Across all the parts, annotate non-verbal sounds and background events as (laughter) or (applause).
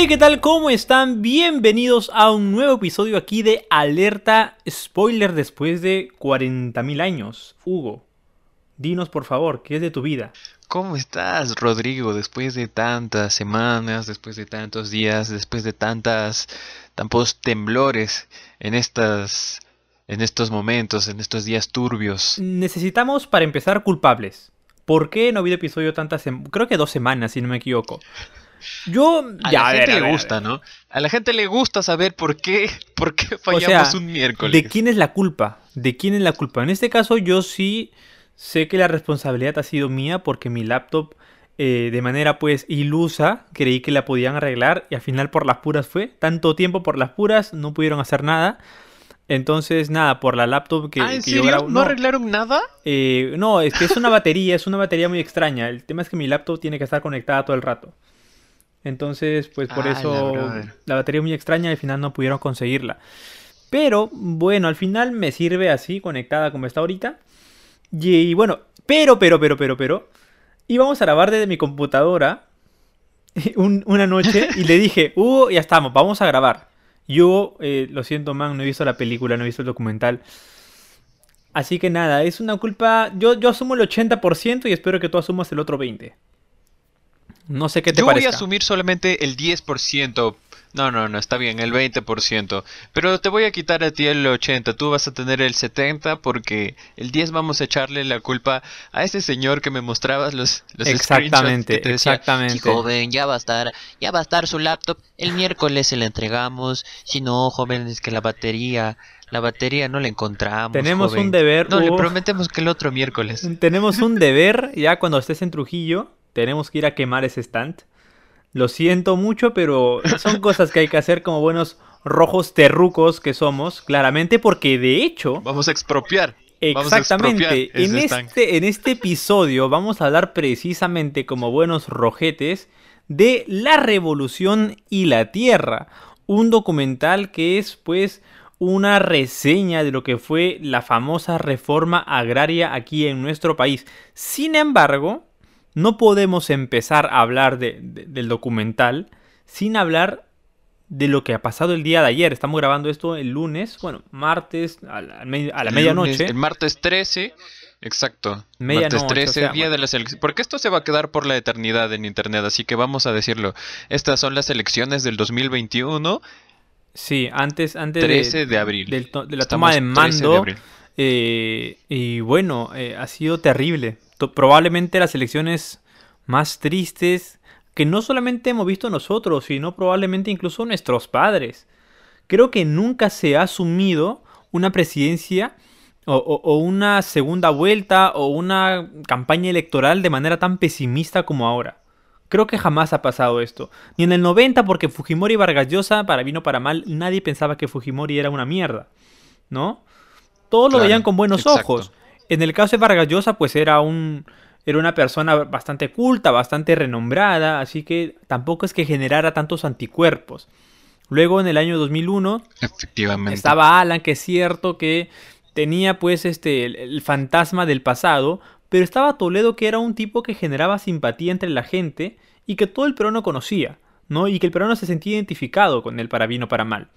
Hey, ¿qué tal? ¿Cómo están? Bienvenidos a un nuevo episodio aquí de Alerta Spoiler después de 40.000 años. Hugo, dinos por favor, ¿qué es de tu vida? ¿Cómo estás, Rodrigo? Después de tantas semanas, después de tantos días, después de tantas, tantos temblores en estas, en estos momentos, en estos días turbios. Necesitamos para empezar culpables. ¿Por qué no ha habido episodio tantas? Creo que dos semanas, si no me equivoco. Yo a ya, la a gente le a gusta, ver. ¿no? A la gente le gusta saber por qué, (laughs) por qué O fallamos sea, un miércoles. ¿de quién es la culpa? ¿De quién es la culpa? En este caso yo sí sé que la responsabilidad ha sido mía porque mi laptop eh, de manera pues ilusa creí que la podían arreglar y al final por las puras fue. Tanto tiempo por las puras no pudieron hacer nada. Entonces nada, por la laptop que, ah, ¿en que yo serio? grabo- ¿No arreglaron nada? eh, no, es que es una (laughs) batería, es una batería muy extraña. El tema es que mi laptop tiene que estar conectada todo el rato. Entonces, pues por Ah, eso la batería es muy extraña y al final no pudieron conseguirla. Pero bueno, al final me sirve así, conectada como está ahorita. Y, y bueno, pero, pero, pero, pero, pero. Íbamos a grabar desde mi computadora (laughs) un- una noche y le dije, (laughs) Hugo, ya estamos, vamos a grabar. Yo, eh, lo siento, man, no he visto la película, no he visto el documental. Así que nada, es una culpa. Yo, yo asumo el 80% y espero que tú asumas el otro 20%. No sé qué te Yo voy a asumir solamente el 10%. No, no, no, está bien, el 20%. Pero te voy a quitar a ti el 80%. Tú vas a tener el 70% porque el 10% vamos a echarle la culpa a ese señor que me mostrabas los, los Exactamente, screenshots que te decía, exactamente. Joven, ya va a estar, ya va a estar su laptop. El miércoles se la entregamos. Si no, joven, es que la batería, la batería no la encontramos. Tenemos joven. un deber. No, le prometemos que el otro miércoles. Tenemos un deber, ya cuando estés en Trujillo, tenemos que ir a quemar ese stand. Lo siento mucho, pero son (laughs) cosas que hay que hacer como buenos rojos terrucos que somos, claramente, porque de hecho, Vamos a expropiar. A exactamente, en este, en este episodio vamos a hablar precisamente como buenos rojetes de La Revolución y la Tierra, un documental que es pues una reseña de lo que fue la famosa reforma agraria aquí en nuestro país. Sin embargo, no podemos empezar a hablar de- de- del documental sin hablar de lo que ha pasado el día de ayer. Estamos grabando esto el lunes, bueno, martes a la, me- a la El medianoche. lunes- el martes 13, exacto. Medianoche, martes 13, o sea, día de las elecciones. Porque esto se va a quedar por la eternidad en internet, así que vamos a decirlo. Estas son las elecciones del 2021, Sí, antes, antes 13 de abril. del to- de la Estamos toma de 13 de mando. abril. Eh, y bueno, eh, ha sido terrible. Probablemente las elecciones más tristes que no solamente hemos visto nosotros, sino probablemente incluso nuestros padres. Creo que nunca se ha asumido una presidencia o, o- o una segunda vuelta o una campaña electoral de manera tan pesimista como ahora. Creo que jamás ha pasado esto. Ni en el 90 porque Fujimori y Vargas Llosa, para bien o para mal, nadie pensaba que Fujimori era una mierda. ¿No? Todos lo veían con buenos exacto. ojos. En el caso de Vargas Llosa, pues era un era una persona bastante culta, bastante renombrada, así que tampoco es que generara tantos anticuerpos. Luego en el año 2001 Efectivamente. estaba Alan, que es cierto que tenía pues este el, el fantasma del pasado, pero estaba Toledo que era un tipo que generaba simpatía entre la gente y que todo el peruano conocía, ¿no? Y que el peruano se sentía identificado con él para bien o para mal.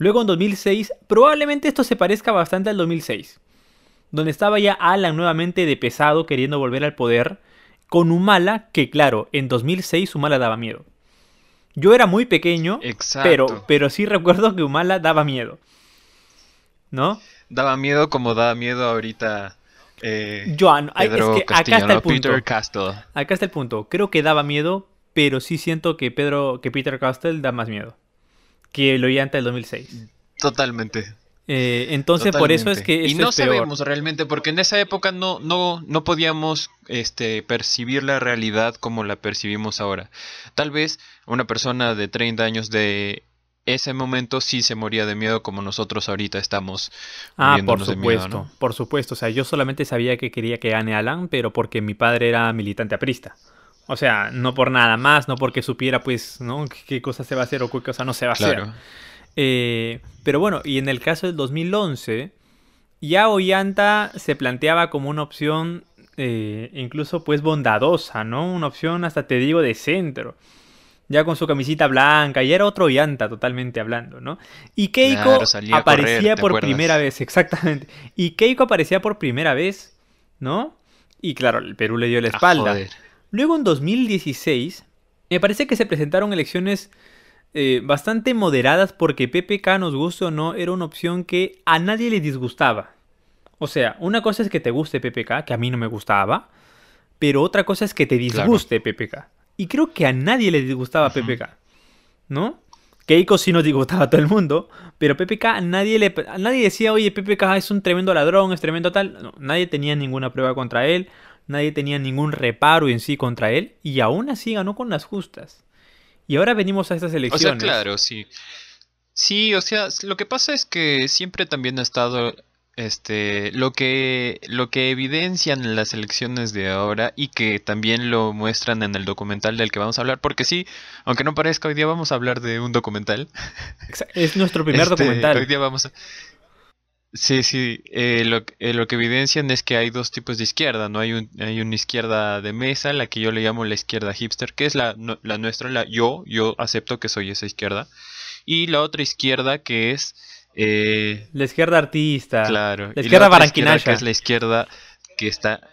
Luego en 2006, probablemente esto se parezca bastante al 2006, donde estaba ya Alan nuevamente de pesado queriendo volver al poder, con Humala, que claro, en 2006 Humala daba miedo. Yo era muy pequeño, Exacto. pero, pero sí recuerdo que Humala daba miedo. ¿No? Daba miedo como da miedo ahorita. Eh, Joan, ay, es Pedro que acá Castillo, está el punto. Peter Castle. Acá está el punto. Creo que daba miedo, pero sí siento que Pedro, que Peter Castell da más miedo que lo Ollanta del 2006. Totalmente. Eh, entonces por eso es que y no es peor. sabemos realmente porque en esa época no no no podíamos este percibir la realidad como la percibimos ahora tal vez una persona de 30 años de ese momento sí se moría de miedo como nosotros ahorita estamos Ah, por muriéndonos de miedo, supuesto, ¿no? por supuesto. O sea, yo solamente sabía que quería que gane Alan, pero porque mi padre era militante aprista. O sea, no por nada más, no porque supiera, pues, ¿no? qué, qué cosa se va a hacer o qué cosa no se va a hacer. Eh, pero bueno, y en el caso del 2011, ya Ollanta se planteaba como una opción eh, incluso pues bondadosa, ¿no? Una opción hasta te digo de centro. ya con su camisita blanca, y era otro llanta totalmente hablando, ¿no? Y Keiko Claro, correr, aparecía ¿te por acuerdas? primera vez, exactamente. Y Keiko aparecía por primera vez, ¿no? Y claro, el Perú le dio la Ah, espalda. joder. Luego en 2016, me parece que se presentaron elecciones eh, bastante moderadas porque PPK, nos guste o no, era una opción que a nadie le disgustaba. O sea, una cosa es que te guste PPK, que a mí no me gustaba, pero otra cosa es que te Claro. disguste PPK. Y creo que a nadie le disgustaba Ujú. PPK, ¿no? Keiko sí nos disgustaba a todo el mundo, pero PPK a nadie le a nadie decía, "Oye, PPK es un tremendo ladrón, es tremendo tal." No, nadie tenía ninguna prueba contra él, nadie tenía ningún reparo en sí contra él y aún así ganó con las justas. Y ahora venimos a estas O elecciones. sea, claro, sí. Sí, o sea, lo que pasa es que siempre también ha estado este lo que lo que evidencian las elecciones de ahora y que también lo muestran en el documental del que vamos a hablar, porque sí, aunque no parezca, hoy día vamos a hablar de un documental. Es nuestro primer Este, documental. Hoy día vamos a... Sí, sí, eh, lo, que- eh, lo que evidencian es que hay dos tipos de izquierda, ¿no? Hay, un, hay una izquierda de mesa, la que yo le llamo la izquierda hipster, que es la, no- la nuestra, la yo, yo acepto que soy esa izquierda, y la otra izquierda que es, eh, La izquierda artista. claro, La izquierda otra barranquinaya. que es la izquierda que está,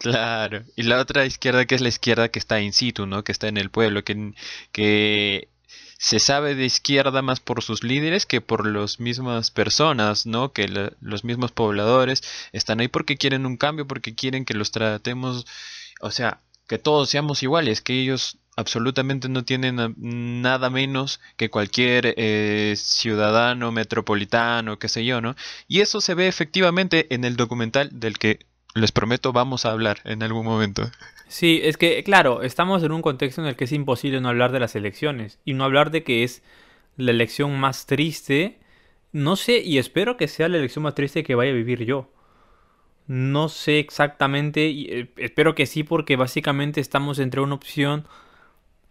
claro, y la otra izquierda que es la izquierda que está in situ, ¿no? Que está en el pueblo, que, que se sabe de izquierda más por sus líderes que por las mismas personas, ¿no? Que los mismos pobladores están ahí porque quieren un cambio, porque quieren que los tratemos, o sea, que todos seamos iguales, que ellos absolutamente no tienen nada menos que cualquier eh, ciudadano metropolitano, qué sé yo, ¿no? Y eso se ve efectivamente en el documental del que les prometo vamos a hablar en algún momento. Sí, es que, claro, estamos en un contexto en el que es imposible no hablar de las elecciones y no hablar de que es la elección más triste. No sé, y espero que sea la elección más triste que vaya a vivir yo. No sé exactamente, y, eh, espero que sí, porque básicamente estamos entre una opción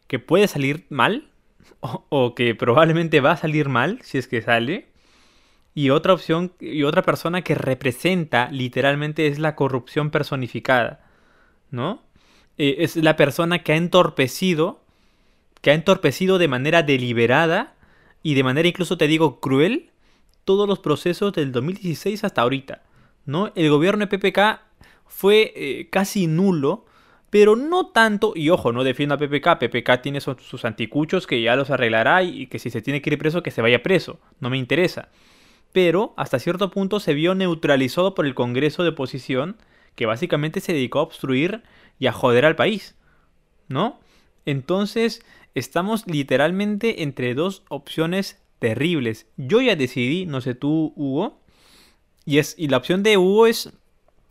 que puede salir mal (laughs) o, o que probablemente va a salir mal si es que sale. Y otra opción y otra persona que representa literalmente es la corrupción personificada, ¿no? eh, es la persona que ha entorpecido, que ha entorpecido de manera deliberada y de manera incluso te digo cruel todos los procesos del 2016 hasta ahorita, ¿no? El gobierno de PPK fue eh, casi nulo, pero no tanto, y ojo, no defiendo a PPK, PPK tiene sus, sus anticuchos que ya los arreglará y, y que si se tiene que ir preso, que se vaya preso, no me interesa. Pero hasta cierto punto se vio neutralizado por el Congreso de oposición, que básicamente se dedicó a obstruir y a joder al país, ¿no? Entonces, estamos literalmente entre dos opciones terribles. Yo ya decidí, no sé tú, Hugo, y, es, y la opción de Hugo es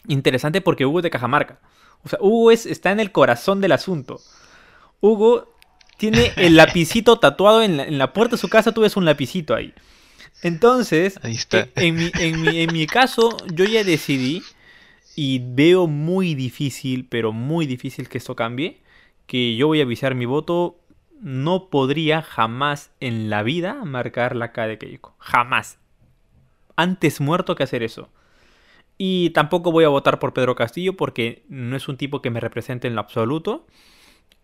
interesante porque Hugo es de Cajamarca. O sea, Hugo es, está en el corazón del asunto. Hugo tiene el lapicito tatuado en la, en la puerta de su casa, tú ves un lapicito ahí. Entonces, Ahí está. eh, en mi, en mi- en mi caso, yo ya decidí y veo muy difícil, pero muy difícil que esto cambie, que yo voy a avisar mi voto. No podría jamás en la vida marcar la K de Keiko. Jamás. Antes muerto que hacer eso. Y tampoco voy a votar por Pedro Castillo porque no es un tipo que me represente en lo absoluto.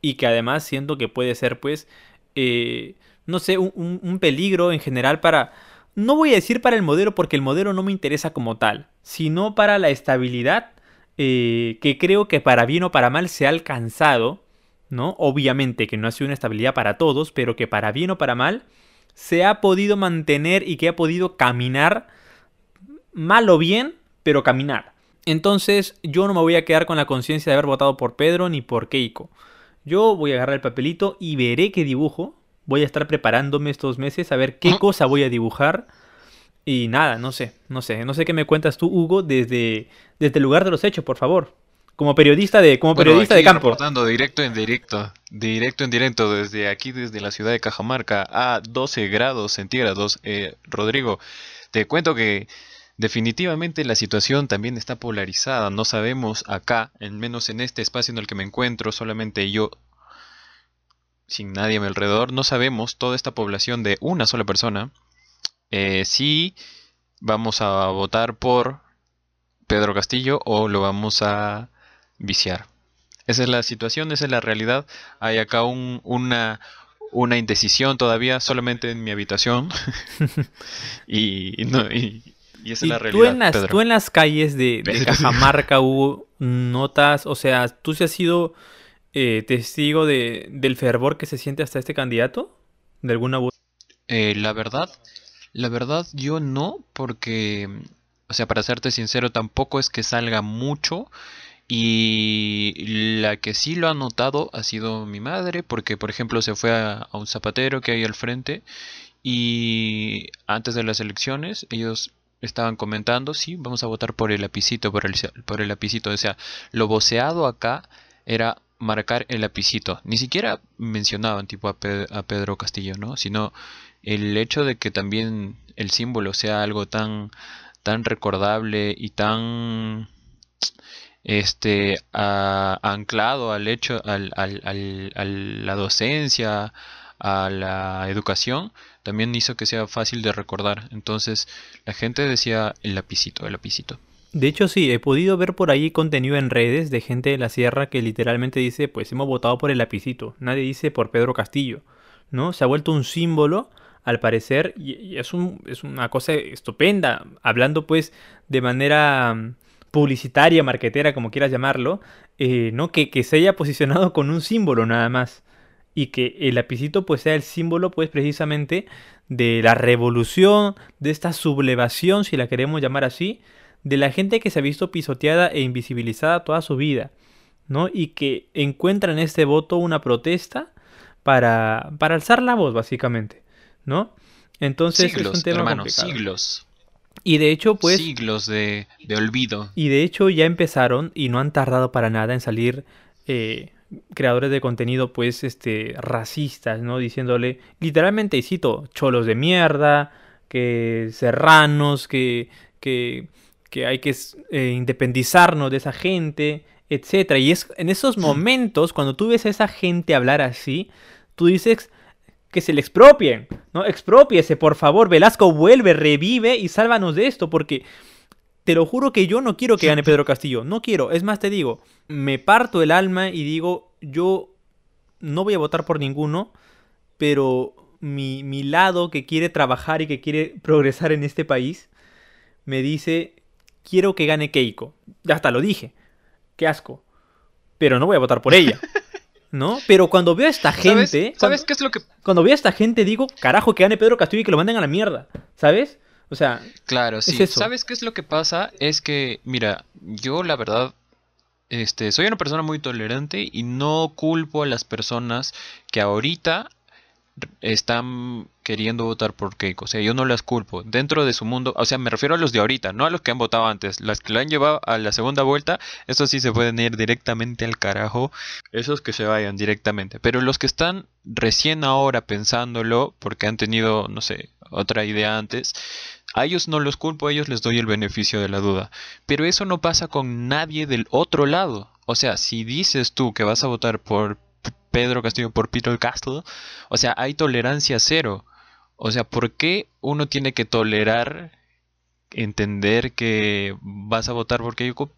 Y que además siento que puede ser, pues, eh, no sé, un peligro en general para... No voy a decir para el modelo porque el modelo no me interesa como tal, sino para la estabilidad eh, que creo que para bien o para mal se ha alcanzado, ¿no? Obviamente que no ha sido una estabilidad para todos, pero que para bien o para mal se ha podido mantener y que ha podido caminar mal o bien, pero caminar. Entonces yo no me voy a quedar con la conciencia de haber votado por Pedro ni por Keiko. Yo voy a agarrar el papelito y veré qué dibujo. Voy a estar preparándome estos meses a ver qué cosa voy a dibujar. Y nada, no sé, no sé, no sé qué me cuentas tú, Hugo, desde, desde el lugar de los hechos, por favor. Como periodista de, como Bueno, periodista de campo. reportando directo en directo, directo en directo desde aquí, desde la ciudad de Cajamarca, a 12 grados centígrados. Eh, Rodrigo, te cuento que definitivamente la situación también está polarizada. No sabemos acá, al menos en este espacio en el que me encuentro, solamente yo, sin nadie a mi alrededor, no sabemos toda esta población de una sola persona eh, si vamos a votar por Pedro Castillo o lo vamos a viciar. Esa es la situación, esa es la realidad. Hay acá un, una, una indecisión todavía solamente en mi habitación. (laughs) y, no, y, esa es la tú realidad. en las, Pedro. tú en las calles de, de. Cajamarca hubo notas, o sea, ¿tú sí has sido eh, testigo de, del fervor que se siente hasta este candidato? ¿De alguna? Eh, la verdad, la verdad yo no, porque, o sea, para serte sincero, tampoco es que salga mucho. Y la que sí lo ha notado ha sido mi madre, porque por ejemplo se fue a, a un zapatero que hay al frente y antes de las elecciones ellos estaban comentando, sí, vamos a votar por el lapicito, por el, por el lapicito. O sea, lo voceado acá era marcar el lapicito. Ni siquiera mencionaban tipo a, Pe- a Pedro Castillo, ¿no? Sino el hecho de que también el símbolo sea algo tan, tan recordable y tan este anclado al hecho al, al- al- a la docencia a la educación también hizo que sea fácil de recordar entonces la gente decía el lapicito el lapicito De hecho, sí, he podido ver por ahí contenido en redes de gente de la sierra que literalmente dice, pues hemos votado por el lapicito. Nadie dice por Pedro Castillo, ¿no? Se ha vuelto un símbolo, al parecer, y, es una cosa estupenda. Hablando, pues, de manera mm, publicitaria, marquetera, como quieras llamarlo, eh, ¿no? Que, que se haya posicionado con un símbolo nada más. Y que el lapicito, pues, sea el símbolo, pues, precisamente de la revolución, de esta sublevación, si la queremos llamar así, de la gente que se ha visto pisoteada e invisibilizada toda su vida, ¿no? Y que encuentra en este voto una protesta para, para alzar la voz, básicamente, ¿no? Entonces es un tema hermano complicado. siglos Y de hecho, pues, siglos de, de olvido y de hecho ya empezaron y no han tardado para nada en salir eh, creadores de contenido, pues, este, racistas, ¿no? Diciéndole, literalmente, y cito, cholos de mierda, que serranos, que, que, que hay que eh, independizarnos de esa gente, etcétera. Y es en esos momentos, cuando tú ves a esa gente hablar así, tú dices que se le expropien, ¿no? Expropiese, por favor. Velasco vuelve, revive y sálvanos de esto, porque te lo juro que yo no quiero que gane Pedro Castillo. No quiero. Es más, te digo, me parto el alma y digo, yo no voy a votar por ninguno, pero mi, mi lado que quiere trabajar y que quiere progresar en este país me dice, quiero que gane Keiko. Ya hasta lo dije. Qué asco. Pero no voy a votar por ella. (laughs) ¿No? Pero cuando veo a esta ¿Sabes, gente... ¿sabes cuando- qué es lo que cuando veo a esta gente digo, carajo, que gane Pedro Castillo y que lo manden a la mierda, ¿sabes? O sea, Claro, Es sí. eso. ¿Sabes qué es lo que pasa? Es que, mira, yo la verdad, este, soy una persona muy tolerante y no culpo a las personas que ahorita están queriendo votar por Keiko. O sea, yo no las culpo. Dentro de su mundo, o sea, me refiero a los de ahorita, no a los que han votado antes. Las que la han llevado a la segunda vuelta, estos sí se pueden ir directamente al carajo. Esos que se vayan directamente. Pero los que están recién ahora pensándolo, porque han tenido, no sé, otra idea antes, a ellos no los culpo, a ellos les doy el beneficio de la duda. Pero eso no pasa con nadie del otro lado. O sea, si dices tú que vas a votar por Pedro Castillo, por Peter Castle, o sea, hay tolerancia cero. O sea, ¿por qué uno tiene que tolerar, entender que vas a votar por Keiko?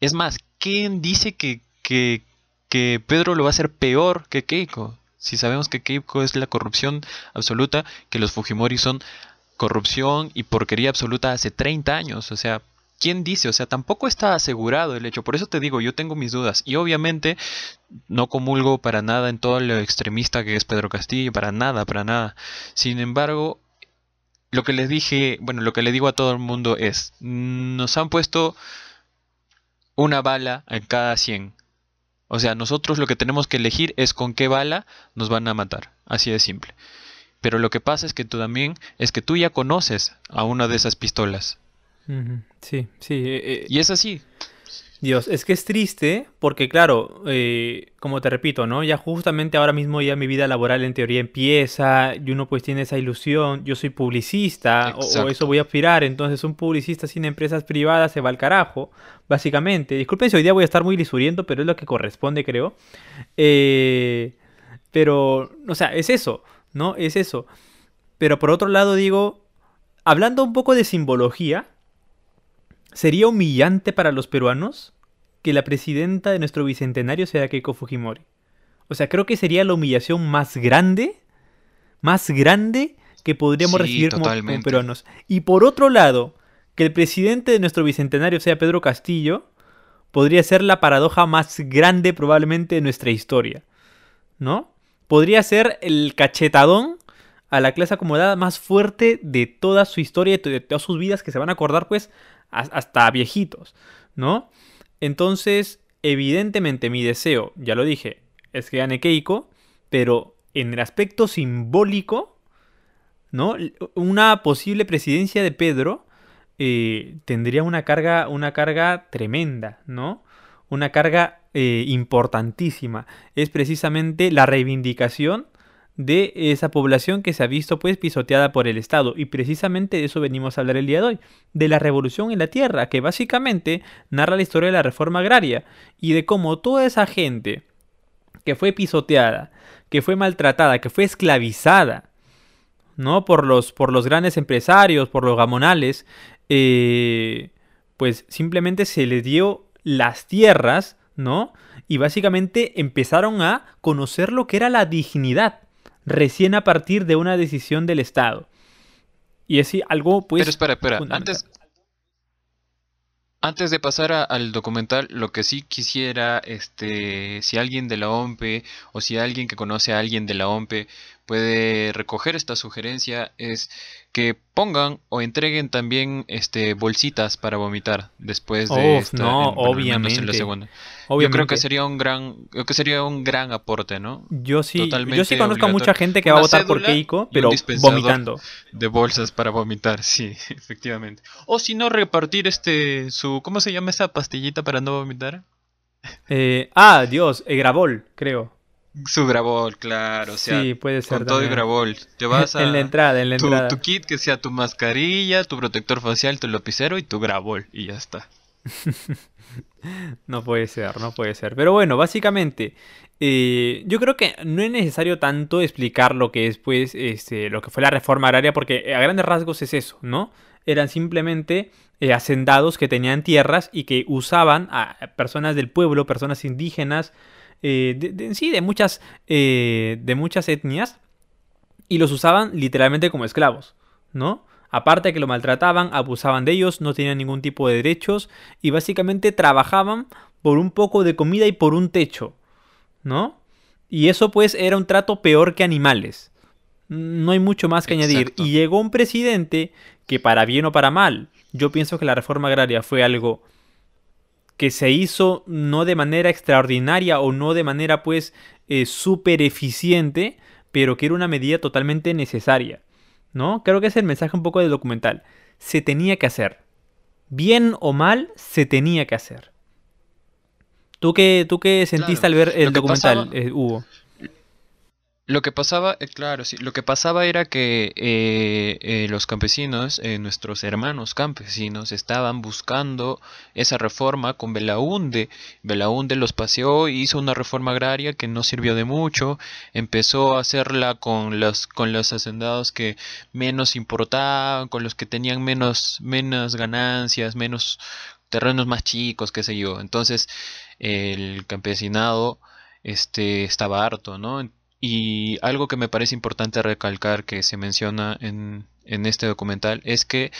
Es más, ¿quién dice que, que, que Pedro lo va a hacer peor que Keiko? Si sabemos que Keiko es la corrupción absoluta, que los Fujimori son corrupción y porquería absoluta hace 30 años. O sea, ¿quién dice? O sea, tampoco está asegurado el hecho. Por eso te digo, yo tengo mis dudas. Y obviamente no comulgo para nada en todo lo extremista que es Pedro Castillo, para nada, para nada. Sin embargo, lo que les dije, bueno, lo que le digo a todo el mundo es, nos han puesto una bala en cada 100. O sea, nosotros lo que tenemos que elegir es con qué bala nos van a matar. Así de simple. Pero lo que pasa es que tú también, es que tú ya conoces a una de esas pistolas. Sí, sí. eh, Y es así. Dios, es que es triste porque, claro, eh, como te repito, ¿no? Ya justamente ahora mismo ya mi vida laboral en teoría empieza y uno pues tiene esa ilusión. Yo soy publicista o- eso voy a aspirar. Entonces un publicista sin empresas privadas se va al carajo, básicamente. Disculpen si hoy día voy a estar muy lisuriento, pero es lo que corresponde, creo. Eh, pero, o sea, es eso, ¿no? Es eso. Pero por otro lado digo, hablando un poco de simbología, ¿Sería humillante para los peruanos que la presidenta de nuestro bicentenario sea Keiko Fujimori? O sea, creo que sería la humillación más grande, más grande que podríamos Sí, recibir como, como peruanos. Y por otro lado, que el presidente de nuestro bicentenario sea Pedro Castillo, podría ser la paradoja más grande probablemente de nuestra historia. ¿No? Podría ser el cachetadón a la clase acomodada más fuerte de toda su historia, de to- de todas sus vidas, que se van a acordar pues hasta viejitos, ¿no? Entonces, evidentemente mi deseo, ya lo dije, es que gane Keiko, pero en el aspecto simbólico, ¿no? Una posible presidencia de Pedro eh, tendría una carga, una carga tremenda, ¿no? Una carga eh, importantísima. Es precisamente la reivindicación de esa población que se ha visto pues pisoteada por el Estado. Y precisamente de eso venimos a hablar el día de hoy. De la revolución en la tierra, que básicamente narra la historia de la reforma agraria y de cómo toda esa gente que fue pisoteada, que fue maltratada, que fue esclavizada, ¿no? Por los, por los grandes empresarios, por los gamonales, eh, pues simplemente se les dio las tierras, ¿no? Y básicamente empezaron a conocer lo que era la dignidad, recién a partir de una decisión del Estado. Y es algo, pues... Pero espera, espera. Antes, antes de pasar a- al documental, lo que sí quisiera, este, si alguien de la OMPE o si alguien que conoce a alguien de la OMPE puede recoger esta sugerencia, es que pongan o entreguen también, este, bolsitas para vomitar después de esta, no, en- bueno, menos en la obviamente. segunda. Yo Obviamente. creo que sería un gran, creo que sería un gran aporte, ¿no? Yo sí, yo sí conozco a mucha gente que va a votar por Keiko, pero vomitando. De bolsas para vomitar, sí, (laughs) efectivamente. O si no, repartir este, su, ¿cómo se llama esa pastillita para no vomitar? Eh, ah, Dios, eh, Gravol, creo. Su Gravol, claro, o sea, sí, puede ser con todo y (laughs) vas a... en la entrada, en la tu, entrada. tu kit que sea tu mascarilla, tu protector facial, tu lapicero y tu Gravol, y ya está. (laughs) No puede ser, no puede ser. Pero bueno, básicamente, eh, yo creo que no es necesario tanto explicar lo que es, pues, este, lo que fue la reforma agraria, porque a grandes rasgos es eso, ¿no? Eran simplemente eh, hacendados que tenían tierras y que usaban a personas del pueblo, personas indígenas, eh, de, de- sí, de muchas, eh, de muchas etnias, y los usaban literalmente como esclavos, ¿no? Aparte de que lo maltrataban, abusaban de ellos, no tenían ningún tipo de derechos y básicamente trabajaban por un poco de comida y por un techo, ¿no? Y eso pues era un trato peor que animales. No hay mucho más que añadir. Y llegó un presidente que para bien o para mal, yo pienso que la reforma agraria fue algo que se hizo no de manera extraordinaria o no de manera pues eh, súper eficiente, pero que era una medida totalmente necesaria. ¿No? Creo que es el mensaje un poco del documental. Se tenía que hacer. Bien o mal, se tenía que hacer. ¿Tú qué, tú qué sentiste Claro, al ver el documental, pasaba- eh, Hugo? Lo que pasaba, eh, claro, sí, lo que pasaba era que eh, eh, los campesinos, eh, nuestros hermanos campesinos, estaban buscando esa reforma con Belaunde. Belaunde los paseó hizo una reforma agraria que no sirvió de mucho. Empezó a hacerla con los, con los hacendados que menos importaban, con los que tenían menos, menos ganancias, menos terrenos más chicos, qué sé yo. Entonces, el campesinado este, estaba harto, ¿no? Y algo que me parece importante recalcar que se menciona en, en este documental es que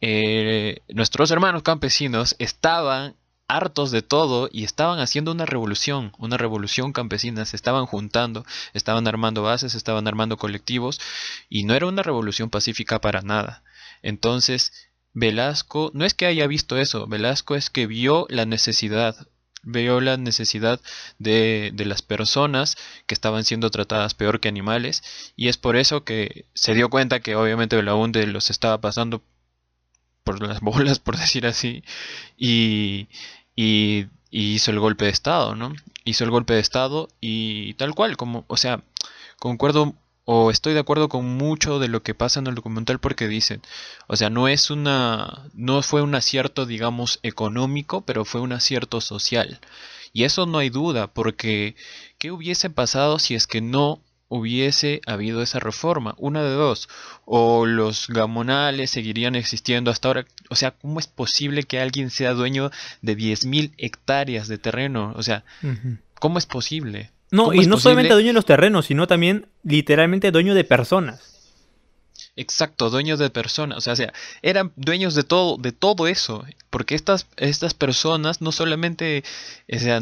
eh, nuestros hermanos campesinos estaban hartos de todo y estaban haciendo una revolución, una revolución campesina, se estaban juntando, estaban armando bases, estaban armando colectivos y no era una revolución pacífica para nada. Entonces, Velasco, no es que haya visto eso, Velasco es que vio la necesidad, vio la necesidad de, de las personas que estaban siendo tratadas peor que animales y es por eso que se dio cuenta que obviamente Belaunde los estaba pasando por las (laughs) bolas, por decir así, y, y, y hizo el golpe de estado, ¿no? Hizo el golpe de estado y tal cual, como, o sea, concuerdo o estoy de acuerdo con mucho de lo que pasa en el documental porque dicen, o sea, no es una, no fue un acierto, digamos, económico, pero fue un acierto social. Y eso no hay duda, porque ¿qué hubiese pasado si es que no hubiese habido esa reforma? Una de dos, o los gamonales seguirían existiendo hasta ahora. O sea, ¿cómo es posible que alguien sea dueño de 10.000 hectáreas de terreno? O sea. ¿cómo es posible? No, ¿Cómo y no solamente dueño de los terrenos, sino también literalmente dueño de personas. Exacto, dueños de personas, o sea, o sea, eran dueños de todo, de todo eso, porque estas, estas personas no solamente o sea,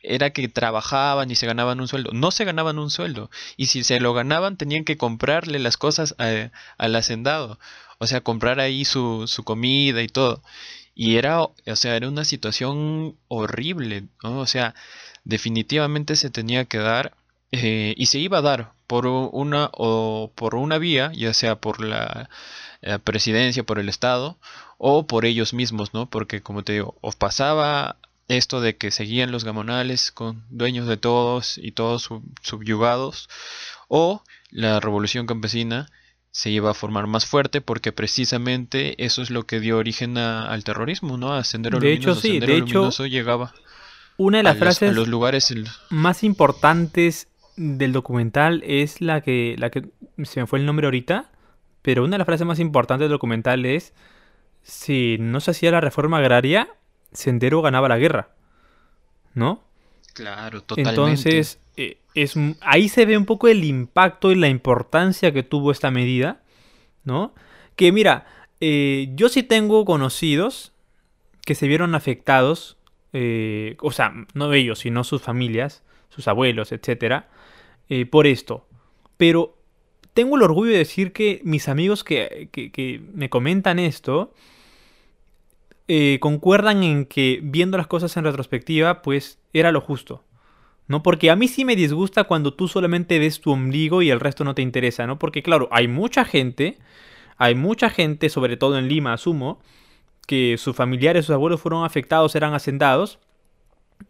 era que trabajaban y se ganaban un sueldo, no se ganaban un sueldo, y si se lo ganaban tenían que comprarle las cosas a- al hacendado, o sea, comprar ahí su, su comida y todo, y era, o sea, era una situación horrible, ¿no? O sea, definitivamente se tenía que dar eh, y se iba a dar por una o por una vía, ya sea por la, la presidencia, por el Estado o por ellos mismos, ¿no? Porque como te digo, o pasaba esto de que seguían los gamonales con dueños de todos y todos sub- subyugados, o la revolución campesina se iba a formar más fuerte porque precisamente eso es lo que dio origen a- al terrorismo, ¿no? A Sendero De hecho, Luminoso. sí, Sendero de hecho, Luminoso llegaba Una de las a frases los lugares en más importantes del documental es la que, la que se me fue el nombre ahorita, pero una de las frases más importantes del documental es si no se hacía la reforma agraria, Sendero ganaba la guerra, ¿no? Claro, totalmente. Entonces, eh, es, ahí se ve un poco el impacto y la importancia que tuvo esta medida, ¿no? Que mira, eh, yo sí tengo conocidos que se vieron afectados, eh, o sea, no ellos, sino sus familias, sus abuelos, etcétera, eh, por esto. Pero tengo el orgullo de decir que mis amigos que, que- me comentan esto eh, concuerdan en que viendo las cosas en retrospectiva, pues era lo justo. ¿No? Porque a mí sí me disgusta cuando tú solamente ves tu ombligo y el resto no te interesa, ¿no? Porque claro, hay mucha gente, hay mucha gente, sobre todo en Lima, asumo, que sus familiares, sus abuelos fueron afectados, eran hacendados.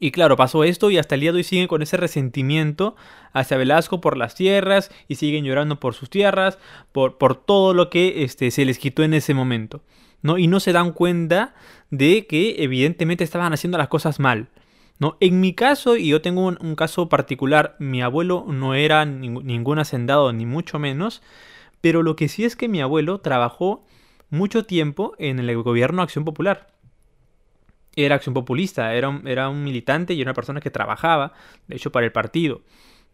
Y claro, pasó esto y hasta el día de hoy siguen con ese resentimiento hacia Velasco por las tierras y siguen llorando por sus tierras, por, por todo lo que este, se les quitó en ese momento. ¿no? Y no se dan cuenta de que evidentemente estaban haciendo las cosas mal. ¿no? En mi caso, y yo tengo un, caso particular, mi abuelo no era ning- ningún hacendado, ni mucho menos, pero lo que sí es que mi abuelo trabajó mucho tiempo en el gobierno Acción Popular. Era acción populista, era un, era un militante y una persona que trabajaba, de hecho, para el partido,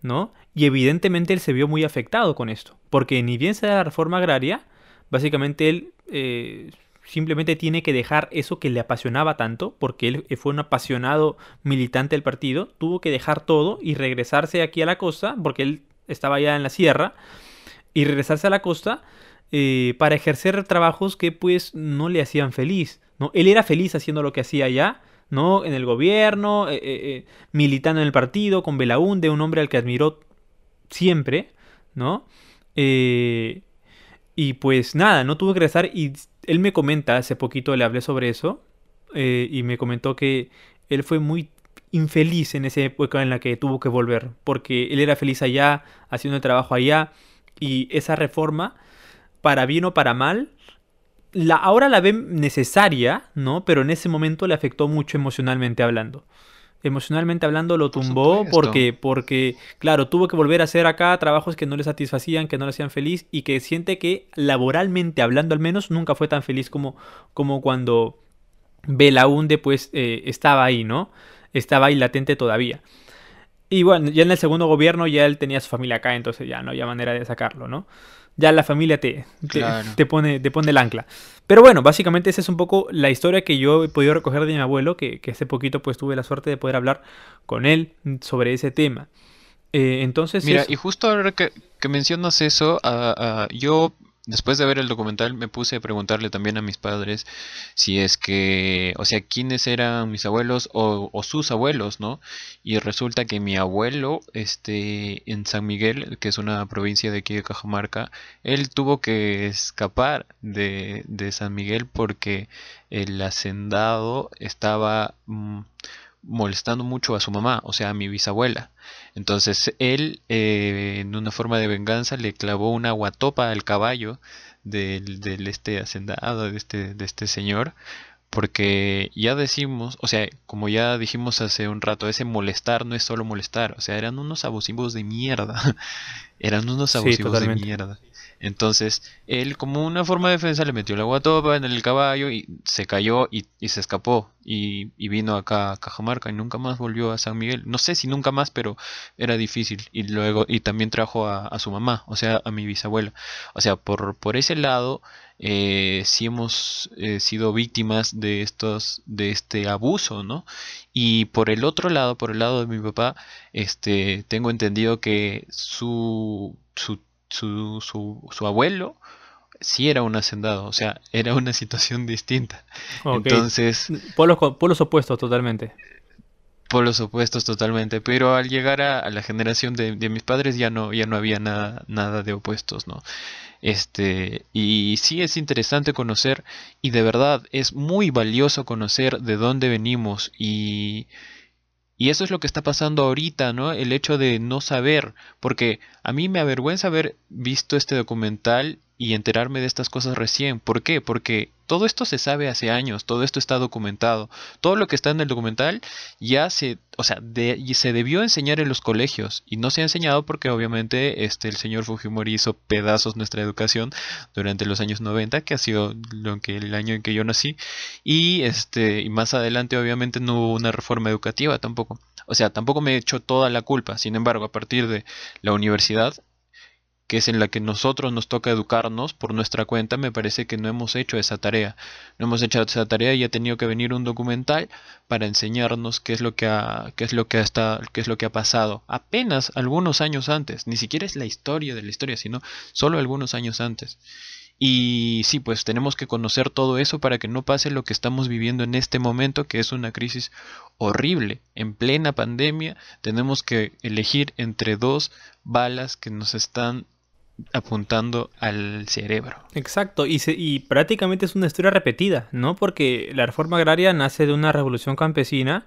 ¿no? Y evidentemente él se vio muy afectado con esto, porque ni bien se da la reforma agraria, básicamente él eh, simplemente tiene que dejar eso que le apasionaba tanto, porque él fue un apasionado militante del partido, tuvo que dejar todo y regresarse aquí a la costa, porque él estaba ya en la sierra, y regresarse a la costa eh, para ejercer trabajos que pues no le hacían feliz. ¿no? Él era feliz haciendo lo que hacía allá, ¿no? En el gobierno, eh, eh, militando en el partido, con Belaúnde, un hombre al que admiró siempre, ¿no? Y pues nada, no tuvo que regresar y él me comenta, hace poquito le hablé sobre eso, y me comentó que él fue muy infeliz en esa época en la que tuvo que volver, porque él era feliz allá, haciendo el trabajo allá, y esa reforma, para bien o para mal, la, ahora la ve necesaria, ¿no? Pero en ese momento le afectó mucho emocionalmente hablando. Emocionalmente hablando lo Por tumbó supuesto. porque, porque, claro, tuvo que volver a hacer acá trabajos que no le satisfacían, que no le hacían feliz y que siente que laboralmente hablando al menos nunca fue tan feliz como, como cuando Belaunde pues eh, estaba ahí, ¿no? Estaba ahí latente todavía. Y bueno, ya en el segundo gobierno ya él tenía su familia acá, entonces ya no había manera de sacarlo, ¿no? Ya la familia te, te, Claro. te pone, te pone el ancla. Pero bueno, básicamente esa es un poco la historia que yo he podido recoger de mi abuelo, que, que hace poquito pues tuve la suerte de poder hablar con él sobre ese tema. Eh, entonces, Mira, eso. y justo ahora que, que mencionas eso, ah, ah, yo después de ver el documental me puse a preguntarle también a mis padres si es que, o sea, quiénes eran mis abuelos o, sus abuelos, ¿no? Y resulta que mi abuelo, este, en San Miguel, que es una provincia de aquí de Cajamarca, él tuvo que escapar de, de San Miguel porque el hacendado estaba mm, molestando mucho a su mamá, o sea, a mi bisabuela. Entonces él, eh, en una forma de venganza, le clavó una guatopa al caballo del, del este hacendado, de este, de este señor, porque ya decimos, o sea, como ya dijimos hace un rato, ese molestar no es solo molestar, o sea, eran unos abusivos de mierda, (laughs) eran unos Sí, abusivos de mierda. Entonces, él como una forma de defensa le metió la guatopa en el caballo y se cayó y, se escapó y, vino acá a Cajamarca y nunca más volvió a San Miguel. No sé si nunca más, pero era difícil. Y luego, y también trajo a, su mamá, o sea, a mi bisabuela. O sea, por, por ese lado, eh, sí hemos eh, sido víctimas de estos, de este abuso, ¿no? Y por el otro lado, por el lado de mi papá, este, tengo entendido que su, su su, su, su abuelo sí era un hacendado, o sea, era una situación distinta. Entonces... Polos, los opuestos totalmente. los opuestos totalmente, pero al llegar a, la generación de, mis padres ya no, ya no había nada, nada de opuestos, ¿no? Este, y sí es interesante conocer, y de verdad es muy valioso conocer de dónde venimos y y eso es lo que está pasando ahorita, ¿no? El hecho de no saber, porque a mí me avergüenza haber visto este documental y enterarme de estas cosas recién. ¿Por qué? Porque todo esto se sabe hace años, todo esto está documentado. Todo lo que está en el documental ya se, o sea, se debió enseñar en los colegios y no se ha enseñado porque obviamente este el señor Fujimori hizo pedazos nuestra educación durante los años 90, que ha sido lo que el año en que yo nací y este y más adelante obviamente no hubo una reforma educativa tampoco. O sea, tampoco me he hecho toda la culpa. Sin embargo, a partir de la universidad que es en la que nosotros nos toca educarnos por nuestra cuenta, me parece que no hemos hecho esa tarea. No hemos hecho esa tarea y ha tenido que venir un documental para enseñarnos qué es lo que ha, qué es lo que ha estado, qué es lo que ha pasado. Apenas algunos años antes, ni siquiera es la historia de la historia, sino solo algunos años antes. Y sí, pues tenemos que conocer todo eso para que no pase lo que estamos viviendo en este momento, que es una crisis horrible. En plena pandemia tenemos que elegir entre dos balas que nos están apuntando al cerebro. Exacto, y, y prácticamente es una historia repetida, ¿no? Porque la reforma agraria nace de una revolución campesina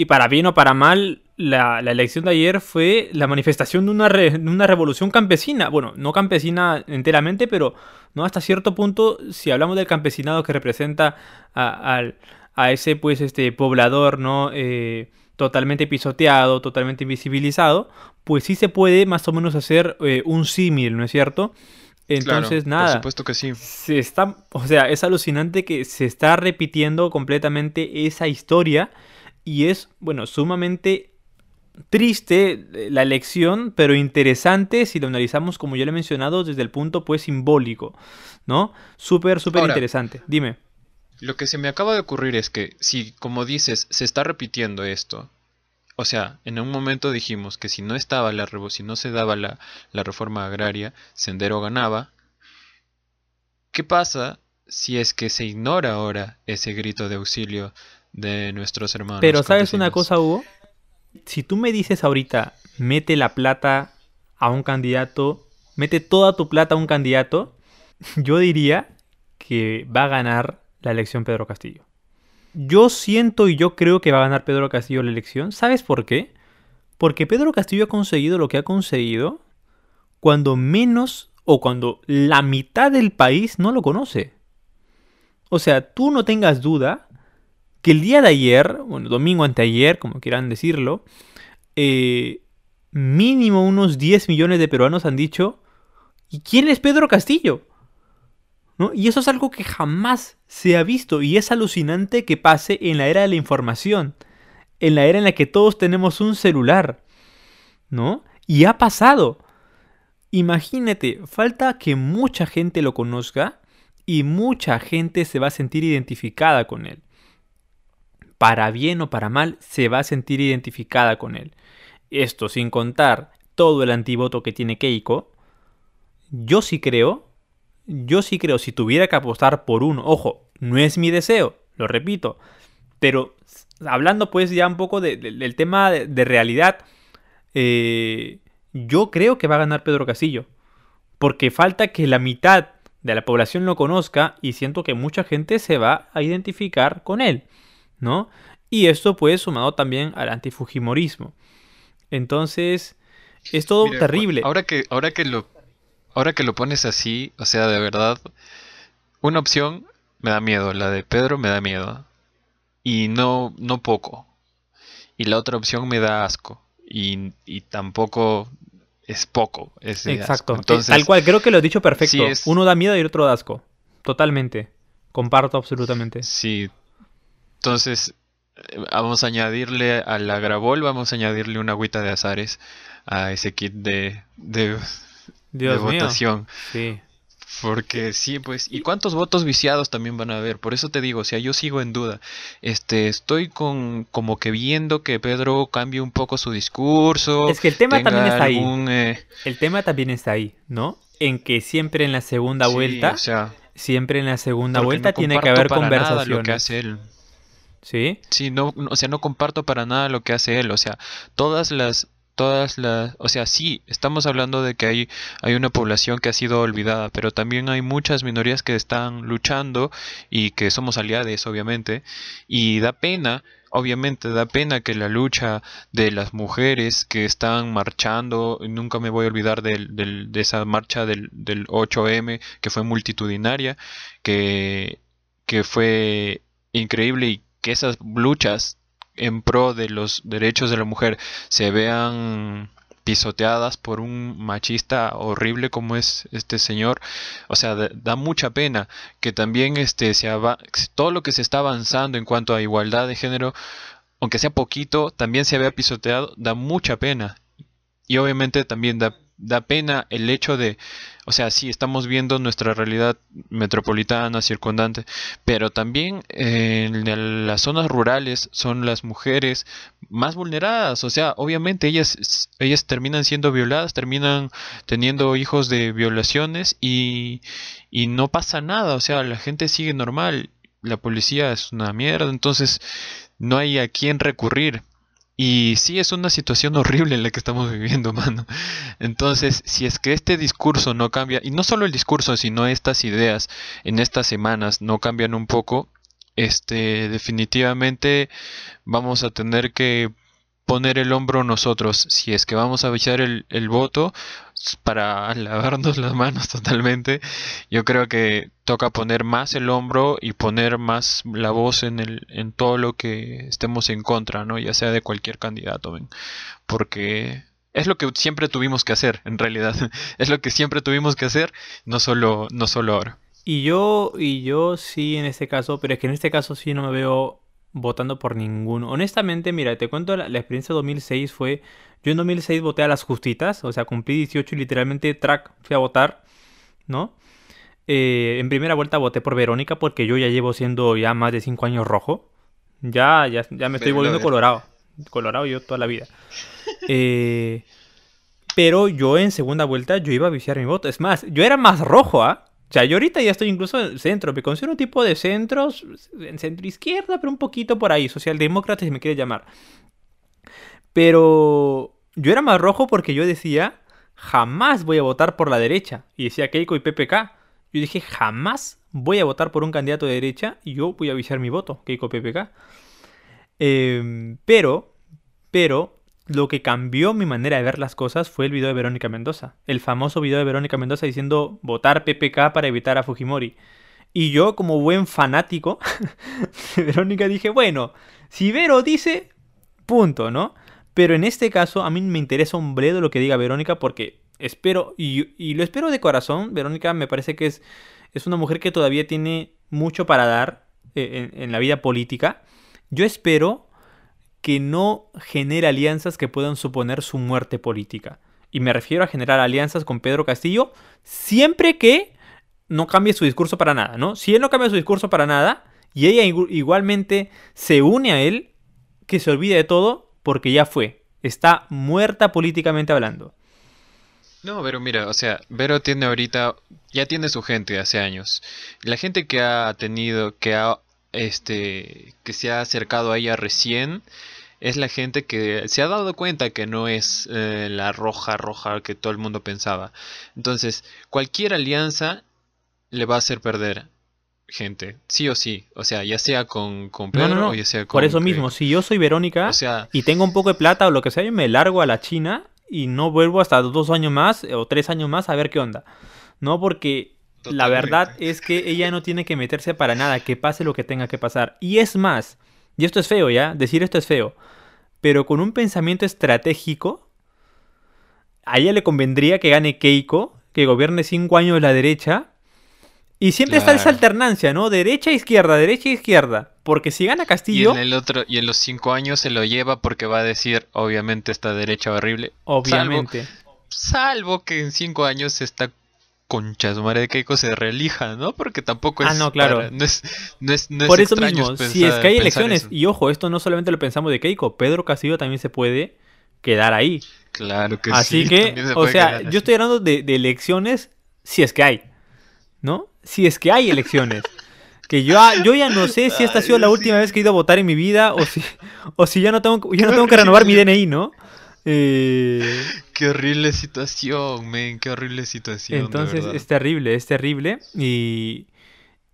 y para bien o para mal, la, elección de ayer fue la manifestación de una, revolución campesina. Bueno, no campesina enteramente, pero no hasta cierto punto, si hablamos del campesinado que representa a, a ese pues este poblador, ¿no? Eh, totalmente pisoteado, totalmente invisibilizado, pues sí se puede más o menos hacer eh, un símil, ¿no es cierto? Entonces, nada. Por supuesto que sí. Se está, o sea, es alucinante que se está repitiendo completamente esa historia y es, bueno, sumamente triste eh, la elección, pero interesante si lo analizamos, como ya lo he mencionado, desde el punto pues simbólico, ¿no? Súper, súper interesante. Dime. Lo que se me acaba de ocurrir es que si, como dices, se está repitiendo esto, o sea, en un momento dijimos que si no estaba la si no se daba la, la reforma agraria, Sendero ganaba. ¿Qué pasa si es que se ignora ahora ese grito de auxilio de nuestros hermanos? Pero ¿sabes una cosa, Hugo? Si tú me dices ahorita, mete la plata a un candidato, mete toda tu plata a un candidato, (laughs) yo diría que va a ganar la elección Pedro Castillo. Yo siento y yo creo que va a ganar Pedro Castillo la elección. ¿Sabes por qué? Porque Pedro Castillo ha conseguido lo que ha conseguido cuando menos o cuando la mitad del país no lo conoce. O sea, tú no tengas duda que el día de ayer, bueno, domingo anteayer, como quieran decirlo, eh, mínimo unos 10 millones de peruanos han dicho, ¿y quién es Pedro Castillo? Y eso es algo que jamás se ha visto y es alucinante que pase en la era de la información, en la era en la que todos tenemos un celular, ¿no? Y ha pasado. Imagínate, falta que mucha gente lo conozca y mucha gente se va a sentir identificada con él. Para bien o para mal, se va a sentir identificada con él. Esto sin contar todo el antivoto que tiene Keiko. Yo sí creo yo sí creo, si tuviera que apostar por uno, ojo, no es mi deseo, lo repito, pero hablando pues ya un poco del tema de, realidad, eh, yo creo que va a ganar Pedro Castillo, porque falta que la mitad de la población lo conozca y siento que mucha gente se va a identificar con él, ¿no? Y esto pues sumado también al antifujimorismo. Entonces, es todo terrible. Ahora que, ahora que lo ahora que lo pones así, o sea, de verdad, una opción me da miedo, la de Pedro me da miedo. Y no, no poco. Y la otra opción me da asco. Y, y tampoco es poco. es asco. Exacto. Entonces, Tal cual, creo que lo he dicho perfecto. sí es- Uno da miedo y el otro da asco. Totalmente. Comparto absolutamente. Sí. Entonces, vamos a añadirle a la Gravol, vamos a añadirle una agüita de azares a ese kit de, de, de mío. votación. Sí. Porque sí, pues, ¿y cuántos votos viciados también van a haber? Por eso te digo, o sea, yo sigo en duda. Este, estoy con como que viendo que Pedro cambie un poco su discurso. Es que el tema también está ahí. eh, El tema también está ahí, ¿no? En que siempre en la segunda sí, vuelta, o sea, siempre en la segunda vuelta no tiene que haber para nada lo conversaciones. que hace él. ¿Sí? Sí, no, no, o sea, no comparto para nada lo que hace él, o sea, todas las, todas las, o sea, sí, estamos hablando de que hay, hay una población que ha sido olvidada, pero también hay muchas minorías que están luchando y que somos aliados, obviamente, y da pena, obviamente da pena que la lucha de las mujeres que están marchando, nunca me voy a olvidar del, del- de esa marcha del, del 8M que fue multitudinaria, que, que fue increíble y que esas luchas en pro de los derechos de la mujer se vean pisoteadas por un machista horrible como es este señor, o sea, da, mucha pena que también este se todo lo que se está avanzando en cuanto a igualdad de género, aunque sea poquito, también se vea pisoteado, da mucha pena. Y obviamente también da, da pena el hecho de, o sea, sí, estamos viendo nuestra realidad metropolitana, circundante, pero también eh, en las zonas rurales son las mujeres más vulneradas, o sea, obviamente ellas, ellas terminan siendo violadas, terminan teniendo hijos de violaciones y, y no pasa nada, o sea, la gente sigue normal, la policía es una mierda, entonces no hay a quién recurrir. Y sí es una situación horrible en la que estamos (laughs) viviendo, mano. Entonces, si es que este discurso no cambia, y no solo el discurso, sino estas ideas en estas semanas no cambian un poco, este, definitivamente vamos a tener que poner el hombro nosotros, si es que vamos a echar el, el voto para lavarnos las manos (laughs) totalmente, yo creo que toca poner más el hombro y poner más la voz en el, en todo lo que estemos en contra, ¿no? Ya sea de cualquier candidato, ven. Porque es lo que siempre tuvimos que hacer, en realidad. (laughs) Es lo que siempre tuvimos que hacer, no solo, no solo ahora. Y yo, y yo sí en este caso, pero es que en este caso sí no me veo votando por ninguno. Honestamente, mira, te cuento la, la experiencia de 2006 fue, yo en 2006 voté a las justitas, o sea, cumplí 18 y literalmente track, fui a votar, ¿no? Eh, en primera vuelta voté por Verónica porque yo ya llevo siendo ya más de 5 años rojo. Ya, ya, ya me estoy Pero, volviendo colorado. Colorado yo toda la vida. (laughs) Eh, pero yo en segunda vuelta yo iba a viciar mi voto. Es más, yo era más rojo, ¿ah? O sea, yo ahorita ya estoy incluso en el centro. Me considero un tipo de centros, en centro izquierda, pero un poquito por ahí. Socialdemócrata, si me quieres llamar. Pero yo era más rojo porque yo decía, jamás voy a votar por la derecha. Y decía Keiko y PPK. Yo dije, jamás voy a votar por un candidato de derecha y yo voy a viciar mi voto, Keiko PPK. Eh, pero, pero, lo que cambió mi manera de ver las cosas fue el video de Verónica Mendoza. El famoso video de Verónica Mendoza diciendo votar PPK para evitar a Fujimori. Y yo, como buen fanático (laughs) de Verónica, dije, bueno, si Vero dice, punto, ¿no? Pero en este caso, a mí me interesa un bledo lo que diga Verónica porque espero, y, lo espero de corazón, Verónica me parece que es, es una mujer que todavía tiene mucho para dar eh, en, la vida política. Yo espero que no genere alianzas que puedan suponer su muerte política. Y me refiero a generar alianzas con Pedro Castillo siempre que no cambie su discurso para nada, ¿no? Si él no cambia su discurso para nada y ella igu- igualmente se une a él, que se olvide de todo porque ya fue. Está muerta políticamente hablando. No, pero mira, o sea, Vero tiene ahorita, ya tiene su gente hace años. La gente que ha tenido, que ha, este, que se ha acercado a ella recién, es la gente que se ha dado cuenta que no es eh, la roja roja que todo el mundo pensaba. Entonces, cualquier alianza le va a hacer perder gente, sí o sí. O sea, ya sea con, con Pedro no, no. o ya sea con... Por eso mismo, si yo soy Verónica O sea, y tengo un poco de plata o lo que sea, yo me largo a la China y no vuelvo hasta dos años más o tres años más a ver qué onda. No, porque la verdad es que ella no tiene que meterse para nada, que pase lo que tenga que pasar. Y es más, y esto es feo, ¿ya? Decir esto es feo. Pero con un pensamiento estratégico, a ella le convendría que gane Keiko, que gobierne cinco años la derecha. Y siempre está esa alternancia, ¿no? Derecha, izquierda, derecha, izquierda. Porque si gana Y Castillo, en el otro, y en los cinco años se lo lleva porque va a decir, obviamente, esta derecha horrible. obviamente. Salvo que en cinco años esta concha su madre de Keiko se reelija, ¿no? Porque tampoco Ah, es. no, claro. para- no es, no es, no es Por eso mismo, si es que hay elecciones, eso. y ojo, esto no solamente lo pensamos de Keiko, Pedro Castillo también se puede quedar ahí. Claro que Así sí, que, también se o sea, yo así. estoy hablando de, de elecciones si es que hay, ¿no? Si es que hay elecciones. Que yo, yo ya no sé si esta ha sido la última vez que he ido a votar en mi vida o si, o si ya no tengo, ya no tengo que renovar mi DNI, ¿no? Eh, Qué horrible situación, men, qué horrible situación. entonces es terrible, es terrible. Y,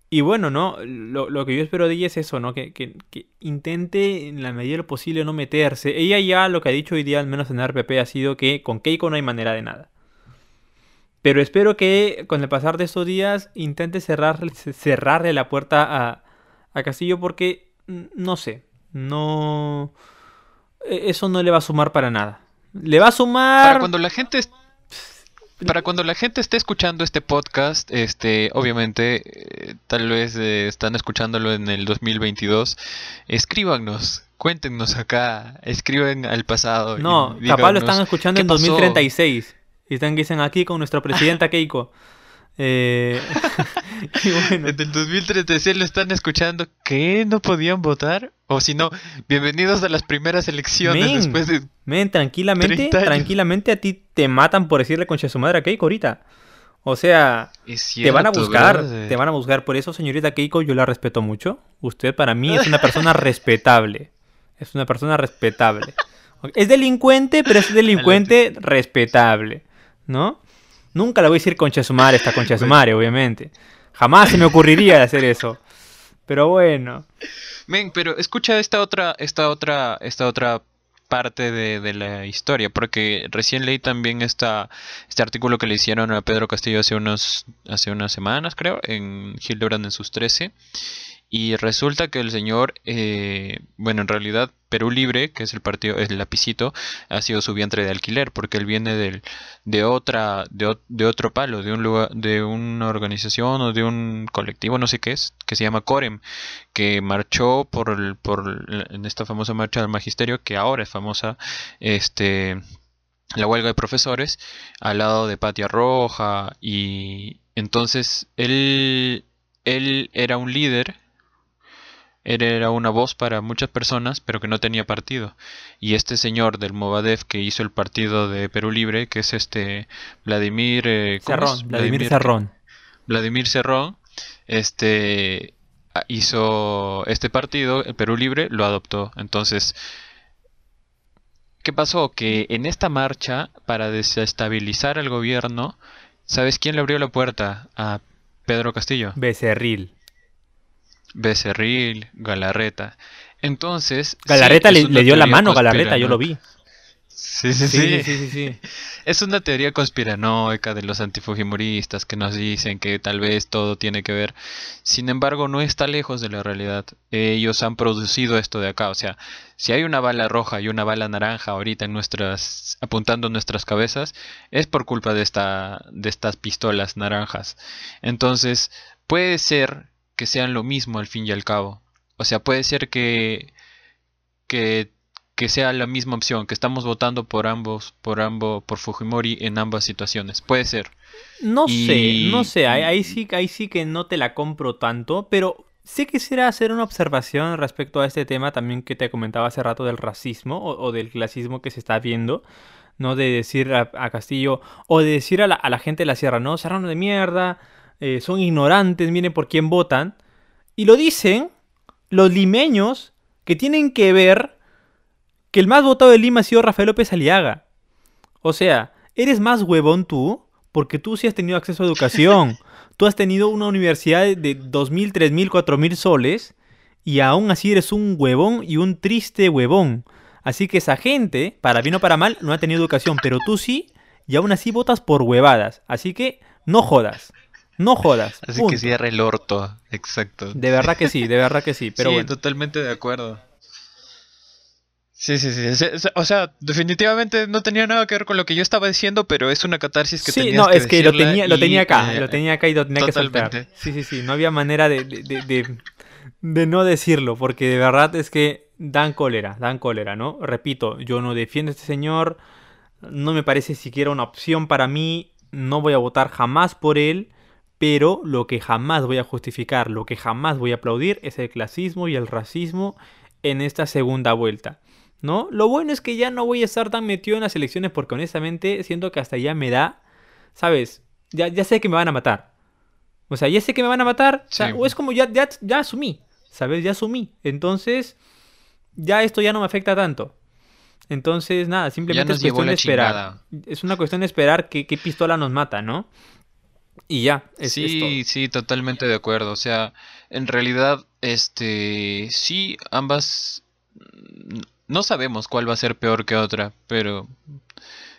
y bueno, ¿no? Lo, lo que yo espero de ella es eso, ¿no? Que, que- que intente en la medida de lo posible no meterse. Ella ya lo que ha dicho hoy día, al menos en RPP, ha sido que con Keiko no hay manera de nada. Pero espero que con el pasar de estos días intente cerrar, cerrarle la puerta a, a Castillo porque, no sé, no... e- Eso no le va a sumar para nada. Le va a sumar... Para cuando la gente para cuando la gente esté escuchando este podcast, este, obviamente, eh, tal vez eh, están escuchándolo en el 2022, escríbanos, cuéntenos acá, escriben al pasado. No, capaz lo están escuchando ¿qué en pasó? 2036. Y están dicen aquí con nuestra presidenta Keiko. (laughs) Eh, (laughs) y bueno, En el 2036 lo están escuchando, ¿qué? ¿No podían votar? O si no, bienvenidos a las primeras elecciones Men. después de... men, tranquilamente, 30 años. tranquilamente a ti te matan por decirle concha de su madre a Keiko ahorita. O sea, te van a buscar, te van a buscar. Por eso, señorita Keiko, yo la respeto mucho. Usted para mí es una persona (laughs) respetable. Es una persona respetable. Es delincuente, pero es delincuente respetable. ¿No? Nunca le voy a decir concha de su madre, esta concha de obviamente. Jamás se me ocurriría hacer eso. Pero bueno. Men, pero escucha esta otra, esta otra, esta otra parte de, de la historia, porque recién leí también esta, este artículo que le hicieron a Pedro Castillo hace unos, hace unas semanas, creo, en Hildebrand en sus 13. Y resulta que el señor, eh, bueno, en realidad Perú Libre, que es el partido, el lapicito, ha sido su vientre de alquiler, porque él viene del, de otra, de, de otro palo, de un lugar, de una organización o de un colectivo, no sé qué es, que se llama Corem, que marchó por el, por en esta famosa marcha del magisterio, que ahora es famosa, este, la huelga de profesores, al lado de Patia Roja, y entonces él, él era un líder era una voz para muchas personas, pero que no tenía partido. Y este señor del Movadef que hizo el partido de Perú Libre, que es este Vladimir eh. Cerrón, Vladimir. Cerrón. Vladimir Cerrón, este hizo este partido, el Perú Libre, lo adoptó. Entonces, ¿qué pasó? Que en esta marcha, para desestabilizar al gobierno, ¿sabes quién le abrió la puerta a Pedro Castillo? Becerril. Becerril, Galarreta. Entonces. Galarreta le, dio la mano, Galarreta, yo lo vi. Sí, sí, Sí, sí. sí, sí, sí, sí. (laughs) Es una teoría conspiranoica de los antifujimoristas que nos dicen que tal vez todo tiene que ver. Sin embargo, no está lejos de la realidad. Ellos han producido esto de acá. O sea, si hay una bala roja y una bala naranja ahorita en nuestras, apuntando en nuestras cabezas, es por culpa de esta, de estas pistolas naranjas. Entonces, puede ser que sean lo mismo al fin y al cabo. O sea, puede ser que, que, que sea la misma opción, que estamos votando por ambos, por ambos, por Fujimori en ambas situaciones. Puede ser. No Y- sé, no sé, ahí, ahí sí, ahí sí que no te la compro tanto, pero sí quisiera hacer una observación respecto a este tema también que te comentaba hace rato del racismo o, o del clasismo que se está viendo, ¿no? De decir a, a Castillo, o de decir a la, a la gente de la sierra, no, serrano de mierda, eh, son ignorantes, miren por quién votan. Y lo dicen los limeños que tienen que ver que el más votado de Lima ha sido Rafael López Aliaga. O sea, eres más huevón tú porque tú sí has tenido acceso a educación. (laughs) tú has tenido una universidad de 2.000, 3.000, 4.000 soles y aún así eres un huevón y un triste huevón. Así que esa gente, para bien o para mal, no ha tenido educación, pero tú sí y aún así votas por huevadas. Así que no jodas. No jodas. Así punto. que cierra el orto. Exacto. De verdad que sí, de verdad que sí. Pero sí, bueno. totalmente de acuerdo. Sí, sí, sí. O sea, definitivamente no tenía nada que ver con lo que yo estaba diciendo, pero es una catarsis que Sí, tenías no, que es que lo tenía, lo tenía acá, eh, lo tenía acá y lo tenía que soltar. totalmente. Sí, sí, sí, no había manera de- de- de no decirlo, porque de verdad es que dan cólera, dan cólera, ¿no? Repito, yo no defiendo a este señor, no me parece siquiera una opción para mí, no voy a votar jamás por él, pero lo que jamás voy a justificar, lo que jamás voy a aplaudir es el clasismo y el racismo en esta segunda vuelta. ¿No? Lo bueno es que ya no voy a estar tan metido en las elecciones porque honestamente siento que hasta ya me da, ¿sabes? Ya, ya sé que me van a matar. O sea, ya sé que me van a matar. o sea, Sí. o es como ya, ya, ya asumí, ¿sabes? Ya asumí. Entonces, ya esto ya no me afecta tanto. Entonces, nada, simplemente es cuestión de esperar. chingada. Es una cuestión de esperar qué pistola nos mata, ¿no? Y ya, es, es sí, todo. sí, totalmente de acuerdo. O sea, en realidad, este, sí, ambas, mm, no sabemos cuál va a ser peor que otra, pero,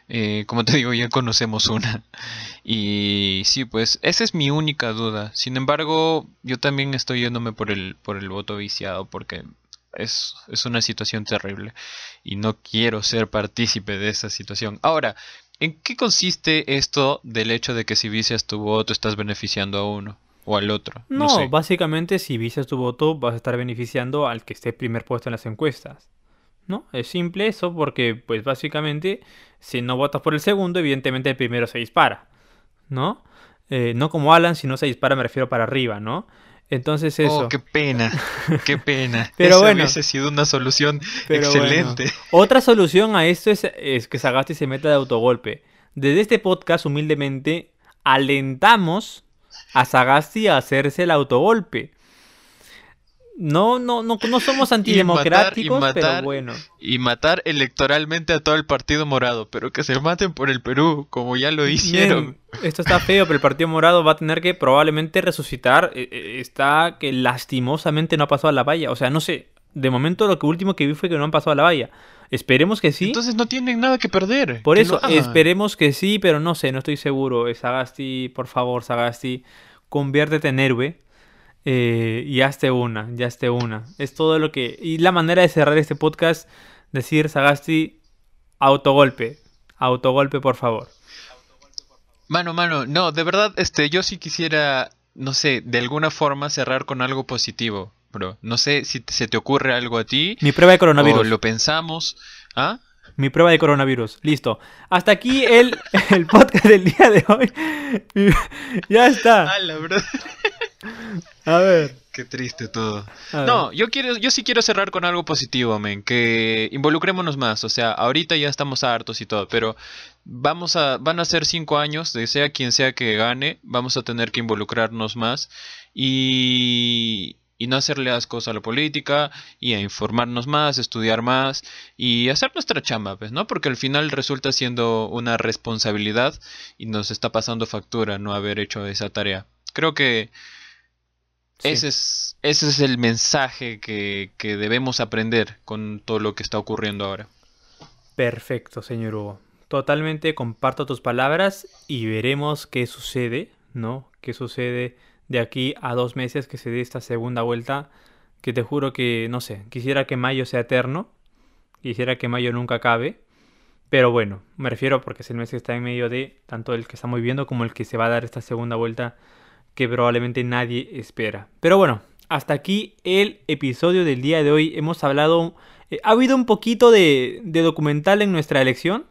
eh, como te digo, ya conocemos una. (laughs) Y sí, pues, esa es mi única duda. Sin embargo, yo también estoy yéndome por el, por el voto viciado, porque es, es una situación terrible. Y no quiero ser partícipe de esa situación. Ahora, ¿En qué consiste esto del hecho de que si vicias tu voto estás beneficiando a uno o al otro? No, sé. básicamente si vicias tu voto vas a estar beneficiando al que esté primer puesto en las encuestas. ¿No? Es simple eso porque, pues básicamente, si no votas por el segundo, evidentemente el primero se dispara. ¿No? Eh, no como Alan, si no se dispara me refiero para arriba, ¿no? Entonces eso. Oh, qué pena, qué (laughs) pena. Pero Eso bueno. hubiese sido una solución excelente. bueno. Otra solución a esto es, es que Sagasti se meta de autogolpe. Desde este podcast, humildemente, alentamos a Sagasti a hacerse el autogolpe. No, no, no, no somos (laughs) antidemocráticos, matar- pero bueno. Y matar electoralmente a todo el partido morado, pero que se maten por el Perú, como ya lo hicieron. Bien, esto está feo, pero el Partido Morado va a tener que probablemente resucitar. Eh, eh, Está que lastimosamente no ha pasado a la valla. O sea, no sé. De momento lo que último que vi fue que no han pasado a la valla. Esperemos que sí. Entonces no tienen nada que perder. Por que eso, esperemos que sí, pero no sé, no estoy seguro. Eh, Sagasti, por favor, Sagasti, conviértete en héroe. Eh, y hazte una, ya hazte una. Es todo lo que... Y la manera de cerrar este podcast, decir, Sagasti, autogolpe. Autogolpe, por favor. Mano, mano, no, de verdad, este, yo sí quisiera, no sé, de alguna forma cerrar con algo positivo, bro. No sé si te- se te ocurre algo a ti Mi prueba de o coronavirus. lo pensamos, ¿ah? Mi prueba de coronavirus. Listo. Hasta aquí el, (laughs) el podcast del día de hoy. (laughs) ya está. Ala, bro. A ver. Qué triste todo. No, yo quiero, yo sí quiero cerrar con algo positivo, men, que involucrémonos más. O sea, ahorita ya estamos hartos y todo, pero vamos a, van a ser cinco años, de sea quien sea que gane, vamos a tener que involucrarnos más y, y no hacerle ascos a la política y a informarnos más, estudiar más y hacer nuestra chamba, pues, ¿no? Porque al final resulta siendo una responsabilidad y nos está pasando factura no haber hecho esa tarea. Creo que Sí. ese es, ese es el mensaje que, que debemos aprender con todo lo que está ocurriendo ahora. Perfecto, señor Hugo. Totalmente comparto tus palabras y veremos qué sucede, ¿no? ¿Qué sucede de aquí a dos meses que se dé esta segunda vuelta? Que te juro que, no sé, quisiera que mayo sea eterno, quisiera que mayo nunca acabe, pero bueno, me refiero porque es el mes que está en medio de tanto el que estamos viviendo como el que se va a dar esta segunda vuelta que probablemente nadie espera. Pero bueno, hasta aquí el episodio del día de hoy. Hemos hablado, eh, ha habido un poquito de, de documental en nuestra elección,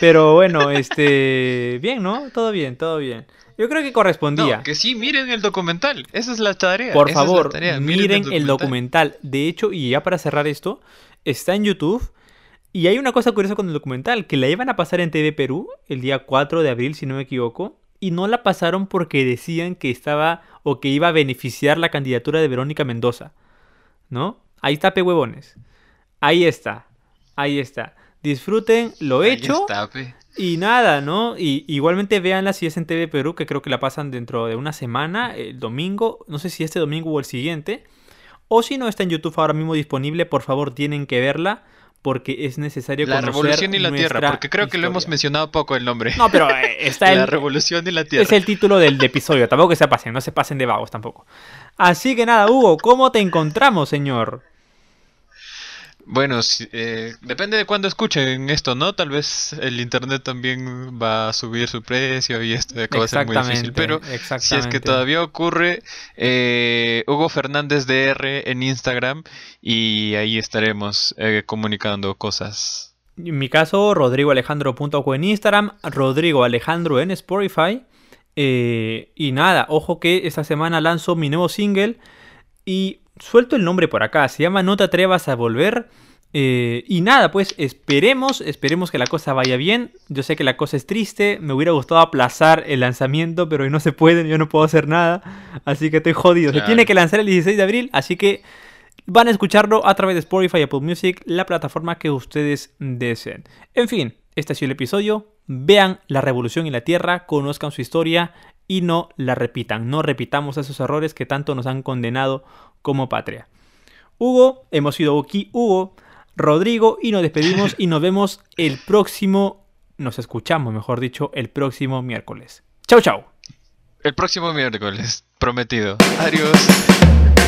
pero bueno, este, bien, ¿no? Todo bien, todo bien. Yo creo que correspondía. No, que sí, miren el documental. Esa es la tarea. Por esa favor, tarea, miren el documental. De hecho, y ya para cerrar esto, está en YouTube. Y hay una cosa curiosa con el documental, que la iban a pasar en TV Perú el día 4 de abril, si no me equivoco, y no la pasaron porque decían que estaba o que iba a beneficiar la candidatura de Verónica Mendoza. ¿No? Ahí está, pe huevones. Ahí está. Ahí está. Disfruten lo Ahí hecho. está. Y nada, ¿no? Y igualmente véanla si es en TV Perú, que creo que la pasan dentro de una semana, el domingo, no sé si este domingo o el siguiente. O si no está en YouTube ahora mismo disponible, por favor tienen que verla porque es necesario La conocer revolución y la tierra, porque creo que lo hemos mencionado poco el nombre. No, pero eh, (laughs) está la el, revolución y la tierra. es el título del de episodio, tampoco que se pasen, no se pasen de vagos tampoco. Así que nada, Hugo, ¿cómo te encontramos, señor? Bueno, sí, eh, depende de cuándo escuchen esto, ¿no? Tal vez el internet también va a subir su precio y esto acaba de ser muy difícil. Pero si es que todavía ocurre, eh, Hugo Fernández DR en Instagram y ahí estaremos eh, comunicando cosas. En mi caso, Rodrigo Alejandro.co en Instagram, Rodrigo Alejandro en Spotify. Eh, y nada, ojo que esta semana lanzo mi nuevo single y suelto el nombre por acá. Se llama No te atrevas a volver. Eh, y nada, pues esperemos, esperemos que la cosa vaya bien. Yo sé que la cosa es triste. Me hubiera gustado aplazar el lanzamiento, pero no se puede, yo no puedo hacer nada. Así que estoy jodido. Se tiene que lanzar el 16 de abril, así que van a escucharlo a través de Spotify, Apple Music, la plataforma que ustedes deseen. En fin, este ha sido el episodio. Vean la revolución en la Tierra, conozcan su historia y no la repitan. No repitamos esos errores que tanto nos han condenado como patria. Hugo, hemos sido aquí Hugo, Rodrigo y nos despedimos y nos vemos el próximo, nos escuchamos mejor dicho, el próximo miércoles. Chau, chau. El próximo miércoles, prometido. Adiós.